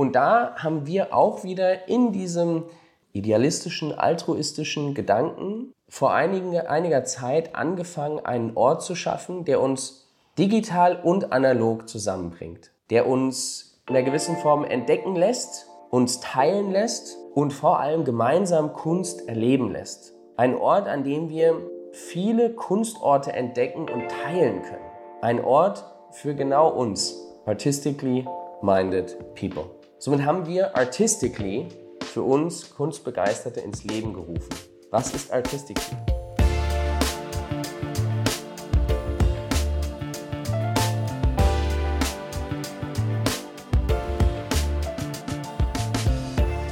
Und da haben wir auch wieder in diesem idealistischen, altruistischen Gedanken vor einigen, einiger Zeit angefangen, einen Ort zu schaffen, der uns digital und analog zusammenbringt, der uns in einer gewissen Form entdecken lässt, uns teilen lässt und vor allem gemeinsam Kunst erleben lässt. Ein Ort, an dem wir viele Kunstorte entdecken und teilen können. Ein Ort für genau uns, artistically minded people. Somit haben wir artistically für uns Kunstbegeisterte ins Leben gerufen. Was ist artistically?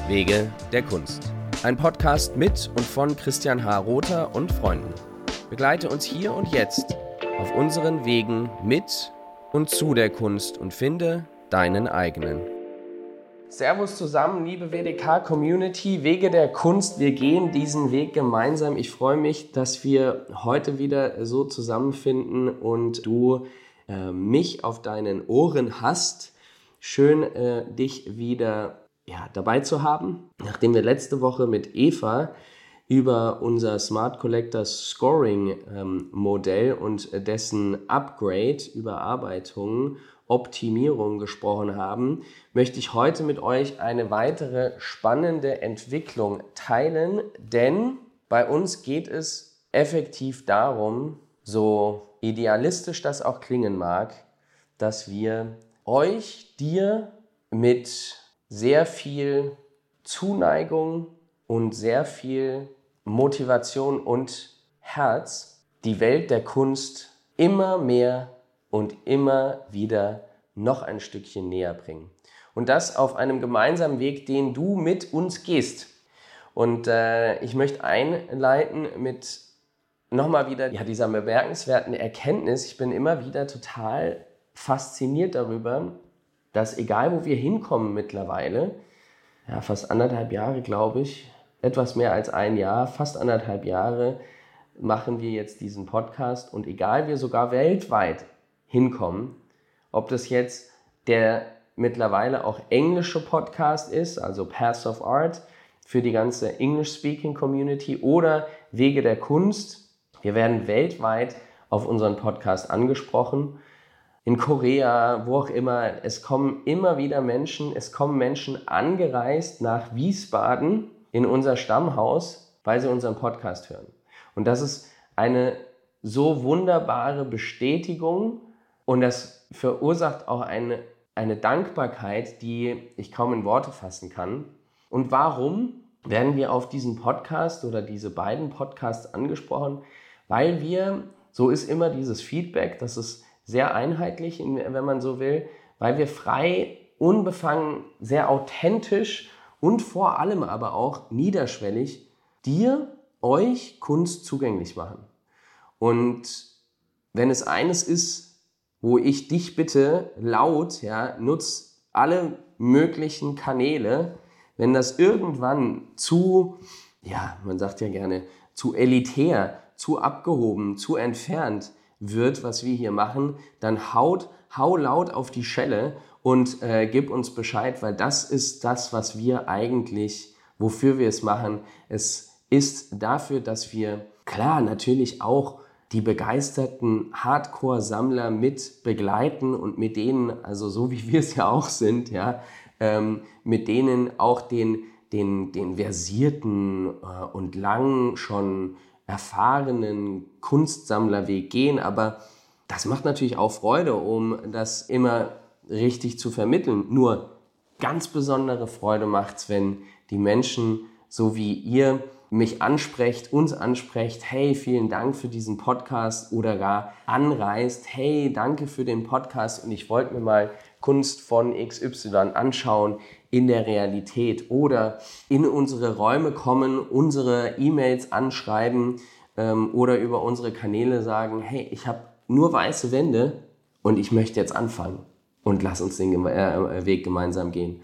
Wege der Kunst. Ein Podcast mit und von Christian H. Rother und Freunden. Begleite uns hier und jetzt auf unseren Wegen mit und zu der Kunst und finde deinen eigenen. Servus zusammen, liebe WDK-Community, Wege der Kunst. Wir gehen diesen Weg gemeinsam. Ich freue mich, dass wir heute wieder so zusammenfinden und du äh, mich auf deinen Ohren hast. Schön, äh, dich wieder ja, dabei zu haben. Nachdem wir letzte Woche mit Eva über unser Smart Collector Scoring ähm, Modell und dessen Upgrade, Überarbeitung, Optimierung gesprochen haben, möchte ich heute mit euch eine weitere spannende Entwicklung teilen, denn bei uns geht es effektiv darum, so idealistisch das auch klingen mag, dass wir euch, dir mit sehr viel Zuneigung und sehr viel Motivation und Herz die Welt der Kunst immer mehr und immer wieder noch ein Stückchen näher bringen. Und das auf einem gemeinsamen Weg, den du mit uns gehst. Und äh, ich möchte einleiten mit nochmal wieder ja, dieser bemerkenswerten Erkenntnis. Ich bin immer wieder total fasziniert darüber, dass egal wo wir hinkommen mittlerweile, ja, fast anderthalb Jahre, glaube ich, etwas mehr als ein Jahr, fast anderthalb Jahre machen wir jetzt diesen Podcast und egal wir sogar weltweit hinkommen, ob das jetzt der mittlerweile auch englische Podcast ist, also Paths of Art für die ganze English-Speaking Community oder Wege der Kunst. Wir werden weltweit auf unseren Podcast angesprochen in Korea, wo auch immer. Es kommen immer wieder Menschen, es kommen Menschen angereist nach Wiesbaden in unser Stammhaus, weil sie unseren Podcast hören. Und das ist eine so wunderbare Bestätigung und das verursacht auch eine, eine Dankbarkeit, die ich kaum in Worte fassen kann. Und warum werden wir auf diesen Podcast oder diese beiden Podcasts angesprochen? Weil wir, so ist immer dieses Feedback, das ist sehr einheitlich, wenn man so will, weil wir frei, unbefangen, sehr authentisch und vor allem aber auch niederschwellig dir, euch Kunst zugänglich machen. Und wenn es eines ist, wo ich dich bitte laut, ja, nutz alle möglichen Kanäle, wenn das irgendwann zu, ja, man sagt ja gerne, zu elitär, zu abgehoben, zu entfernt, wird, was wir hier machen, dann haut, hau laut auf die Schelle und äh, gib uns Bescheid, weil das ist das, was wir eigentlich, wofür wir es machen. Es ist dafür, dass wir, klar, natürlich auch die begeisterten Hardcore-Sammler mit begleiten und mit denen, also so wie wir es ja auch sind, ja, ähm, mit denen auch den, den, den versierten äh, und lang schon erfahrenen Kunstsammlerweg gehen, aber das macht natürlich auch Freude, um das immer richtig zu vermitteln. Nur ganz besondere Freude macht's, wenn die Menschen, so wie ihr, mich ansprecht, uns ansprecht, hey, vielen Dank für diesen Podcast oder gar anreist, hey, danke für den Podcast und ich wollte mir mal Kunst von XY anschauen in der Realität oder in unsere Räume kommen, unsere E-Mails anschreiben ähm, oder über unsere Kanäle sagen, hey, ich habe nur weiße Wände und ich möchte jetzt anfangen und lass uns den äh, Weg gemeinsam gehen.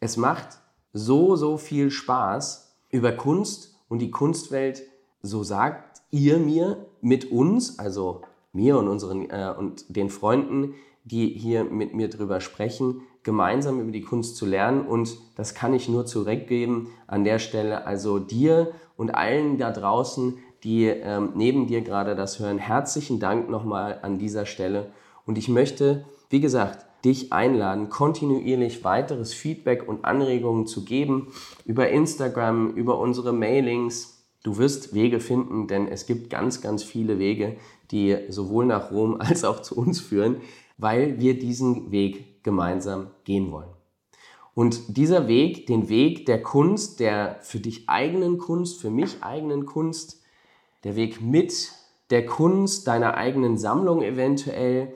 Es macht so, so viel Spaß über Kunst und die Kunstwelt, so sagt ihr mir mit uns, also mir und unseren äh, und den Freunden, die hier mit mir drüber sprechen, gemeinsam über die Kunst zu lernen. Und das kann ich nur zurückgeben an der Stelle. Also dir und allen da draußen, die ähm, neben dir gerade das hören, herzlichen Dank nochmal an dieser Stelle. Und ich möchte, wie gesagt, dich einladen, kontinuierlich weiteres Feedback und Anregungen zu geben über Instagram, über unsere Mailings. Du wirst Wege finden, denn es gibt ganz, ganz viele Wege, die sowohl nach Rom als auch zu uns führen, weil wir diesen Weg gemeinsam gehen wollen. Und dieser Weg, den Weg der Kunst, der für dich eigenen Kunst, für mich eigenen Kunst, der Weg mit der Kunst, deiner eigenen Sammlung eventuell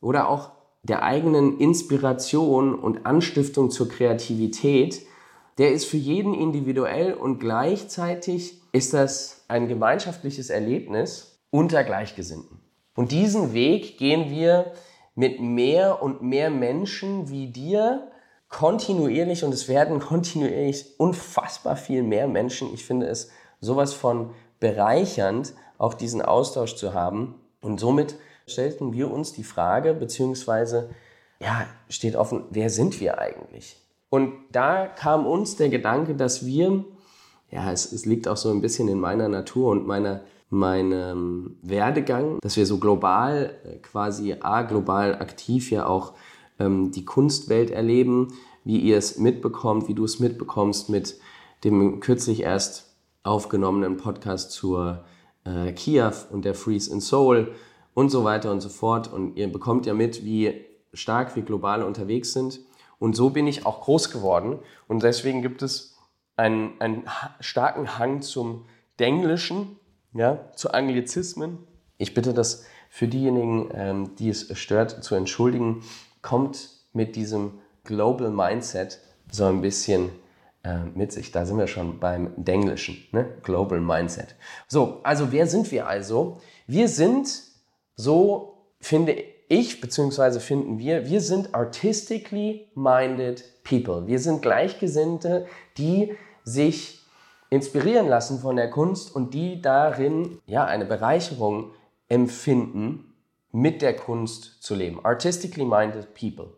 oder auch der eigenen Inspiration und Anstiftung zur Kreativität, der ist für jeden individuell und gleichzeitig ist das ein gemeinschaftliches Erlebnis unter Gleichgesinnten. Und diesen Weg gehen wir mit mehr und mehr Menschen wie dir kontinuierlich und es werden kontinuierlich unfassbar viel mehr Menschen. Ich finde es sowas von bereichernd, auch diesen Austausch zu haben. Und somit stellten wir uns die Frage, beziehungsweise, ja, steht offen, wer sind wir eigentlich? Und da kam uns der Gedanke, dass wir, ja, es, es liegt auch so ein bisschen in meiner Natur und meiner meinem Werdegang, dass wir so global, äh, quasi A, global aktiv ja auch ähm, die Kunstwelt erleben, wie ihr es mitbekommt, wie du es mitbekommst mit dem kürzlich erst aufgenommenen Podcast zur äh, Kiew und der Freeze in Soul und so weiter und so fort. Und ihr bekommt ja mit, wie stark wir global unterwegs sind. Und so bin ich auch groß geworden. Und deswegen gibt es einen, einen starken Hang zum Denglischen, ja, zu Anglizismen. Ich bitte das für diejenigen, ähm, die es stört, zu entschuldigen. Kommt mit diesem Global Mindset so ein bisschen äh, mit sich. Da sind wir schon beim Denglischen, ne? Global Mindset. So, also wer sind wir also? Wir sind, so finde ich, beziehungsweise finden wir, wir sind artistically minded people. Wir sind Gleichgesinnte, die sich inspirieren lassen von der Kunst und die darin ja eine Bereicherung empfinden, mit der Kunst zu leben. Artistically minded people.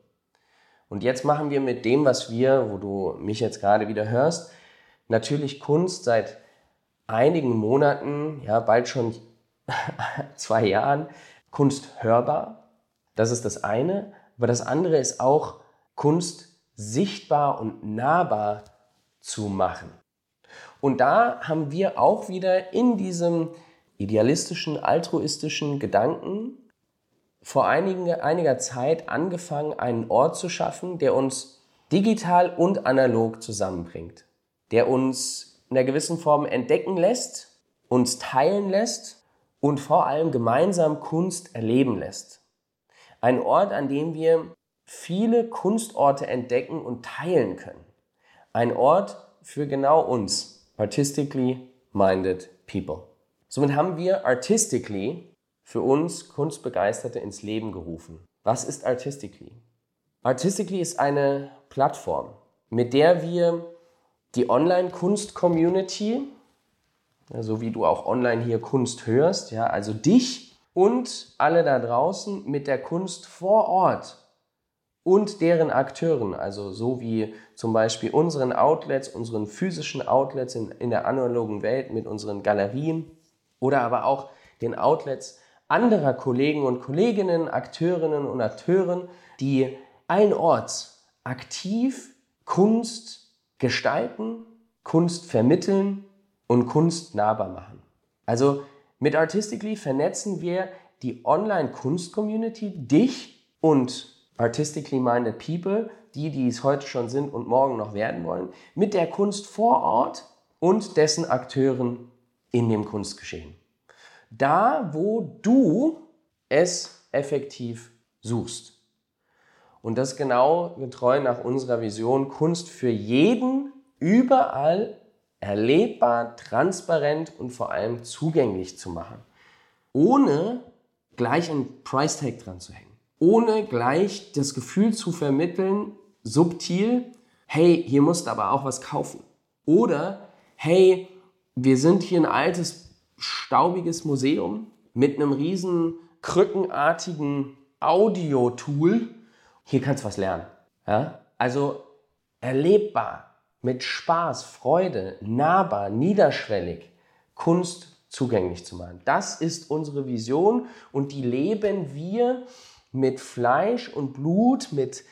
Und jetzt machen wir mit dem, was wir, wo du mich jetzt gerade wieder hörst, natürlich Kunst seit einigen Monaten, ja, bald schon zwei Jahren, Kunst hörbar. Das ist das eine. Aber das andere ist auch Kunst sichtbar und nahbar zu machen. Und da haben wir auch wieder in diesem idealistischen, altruistischen Gedanken vor einigen, einiger Zeit angefangen, einen Ort zu schaffen, der uns digital und analog zusammenbringt, der uns in einer gewissen Form entdecken lässt, uns teilen lässt und vor allem gemeinsam Kunst erleben lässt. Ein Ort, an dem wir viele Kunstorte entdecken und teilen können. Ein Ort für genau uns, artistically minded people. Somit haben wir artistically für uns Kunstbegeisterte ins Leben gerufen. Was ist artistically? Artistically ist eine Plattform, mit der wir die Online-Kunst-Community, so wie du auch online hier Kunst hörst, ja, also dich und alle da draußen mit der Kunst vor Ort und deren Akteuren, also so wie zum Beispiel unseren Outlets, unseren physischen Outlets in, in der analogen Welt mit unseren Galerien oder aber auch den Outlets anderer Kollegen und Kolleginnen, Akteurinnen und Akteuren, die allen-orts aktiv Kunst gestalten, Kunst vermitteln und Kunst nahbar machen. Also mit Artistically vernetzen wir die Online-Kunst-Community, dich und artistically minded people, die, die es heute schon sind und morgen noch werden wollen, mit der Kunst vor Ort und dessen Akteuren in dem Kunstgeschehen. Da, wo du es effektiv suchst. Und das genau getreu nach unserer Vision, Kunst für jeden überall erlebbar, transparent und vor allem zugänglich zu machen. Ohne gleich ein Price Tag dran zu hängen ohne gleich das Gefühl zu vermitteln, subtil, hey, hier musst du aber auch was kaufen. Oder, hey, wir sind hier ein altes, staubiges Museum mit einem riesen krückenartigen Audio-Tool. Hier kannst du was lernen. Ja? Also erlebbar, mit Spaß, Freude, nahbar, niederschwellig, Kunst zugänglich zu machen. Das ist unsere Vision und die leben wir mit Fleisch und Blut, mit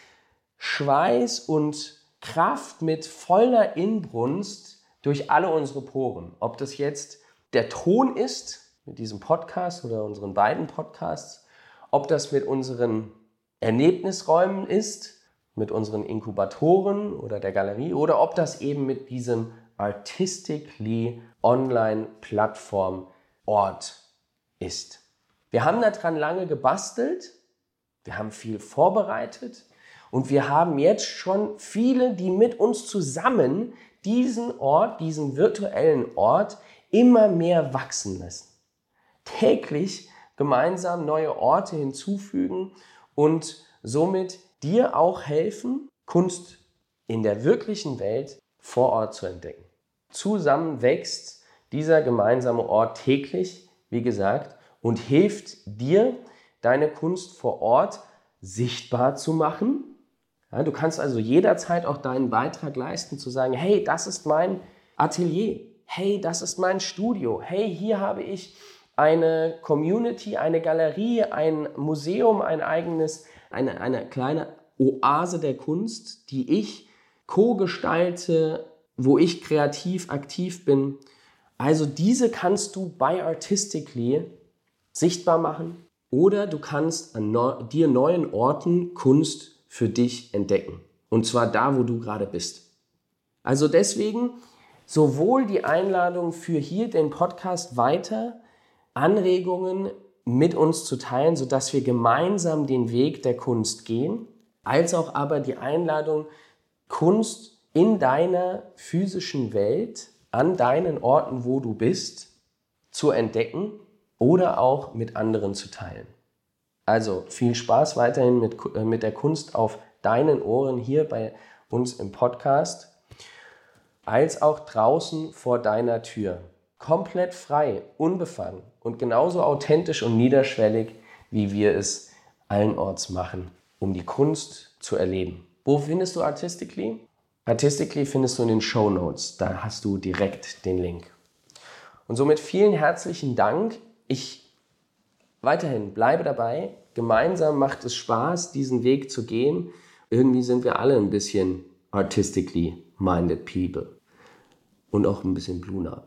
Schweiß und Kraft, mit voller Inbrunst durch alle unsere Poren. Ob das jetzt der Ton ist mit diesem Podcast oder unseren beiden Podcasts, ob das mit unseren Erlebnisräumen ist, mit unseren Inkubatoren oder der Galerie oder ob das eben mit diesem Artistically Online-Plattform Ort ist. Wir haben daran lange gebastelt, wir haben viel vorbereitet und wir haben jetzt schon viele, die mit uns zusammen diesen Ort, diesen virtuellen Ort immer mehr wachsen lassen. Täglich gemeinsam neue Orte hinzufügen und somit dir auch helfen, Kunst in der wirklichen Welt vor Ort zu entdecken. Zusammen wächst dieser gemeinsame Ort täglich, wie gesagt, und hilft dir, deine Kunst vor Ort sichtbar zu machen. Ja, du kannst also jederzeit auch deinen Beitrag leisten, zu sagen, hey, das ist mein Atelier, hey, das ist mein Studio, hey, hier habe ich eine Community, eine Galerie, ein Museum, ein eigenes, eine, eine kleine Oase der Kunst, die ich co-gestalte, wo ich kreativ aktiv bin. Also diese kannst du bei Artistically sichtbar machen oder du kannst an dir neuen Orten Kunst für dich entdecken. Und zwar da, wo du gerade bist. Also deswegen sowohl die Einladung für hier den Podcast weiter, Anregungen mit uns zu teilen, sodass wir gemeinsam den Weg der Kunst gehen, als auch aber die Einladung, Kunst in deiner physischen Welt, an deinen Orten, wo du bist, zu entdecken oder auch mit anderen zu teilen. Also viel Spaß weiterhin mit, äh, mit der Kunst auf deinen Ohren hier bei uns im Podcast, als auch draußen vor deiner Tür. Komplett frei, unbefangen und genauso authentisch und niederschwellig, wie wir es allenorts machen, um die Kunst zu erleben. Wo findest du Artistically? Artistically findest du in den Show Notes. Da hast du direkt den Link. Und somit vielen herzlichen Dank. Ich weiterhin bleibe dabei. Gemeinsam macht es Spaß, diesen Weg zu gehen. Irgendwie sind wir alle ein bisschen artistically minded people. Und auch ein bisschen Bluna.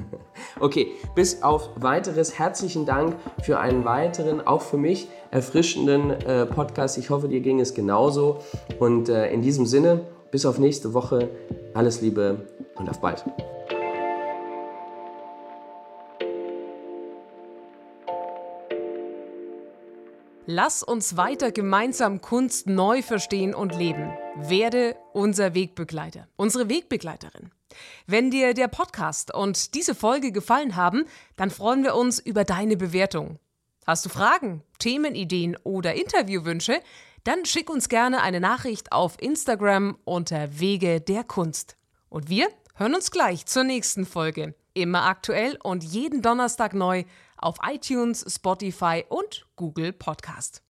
okay, bis auf weiteres herzlichen Dank für einen weiteren, auch für mich erfrischenden äh, Podcast. Ich hoffe, dir ging es genauso. Und äh, in diesem Sinne, bis auf nächste Woche. Alles Liebe und auf bald. Lass uns weiter gemeinsam Kunst neu verstehen und leben. Werde unser Wegbegleiter, unsere Wegbegleiterin. Wenn dir der Podcast und diese Folge gefallen haben, dann freuen wir uns über deine Bewertung. Hast du Fragen, Themenideen oder Interviewwünsche? Dann schick uns gerne eine Nachricht auf Instagram unter Wege der Kunst. Und wir hören uns gleich zur nächsten Folge. Immer aktuell und jeden Donnerstag neu auf iTunes, Spotify und Google Podcast.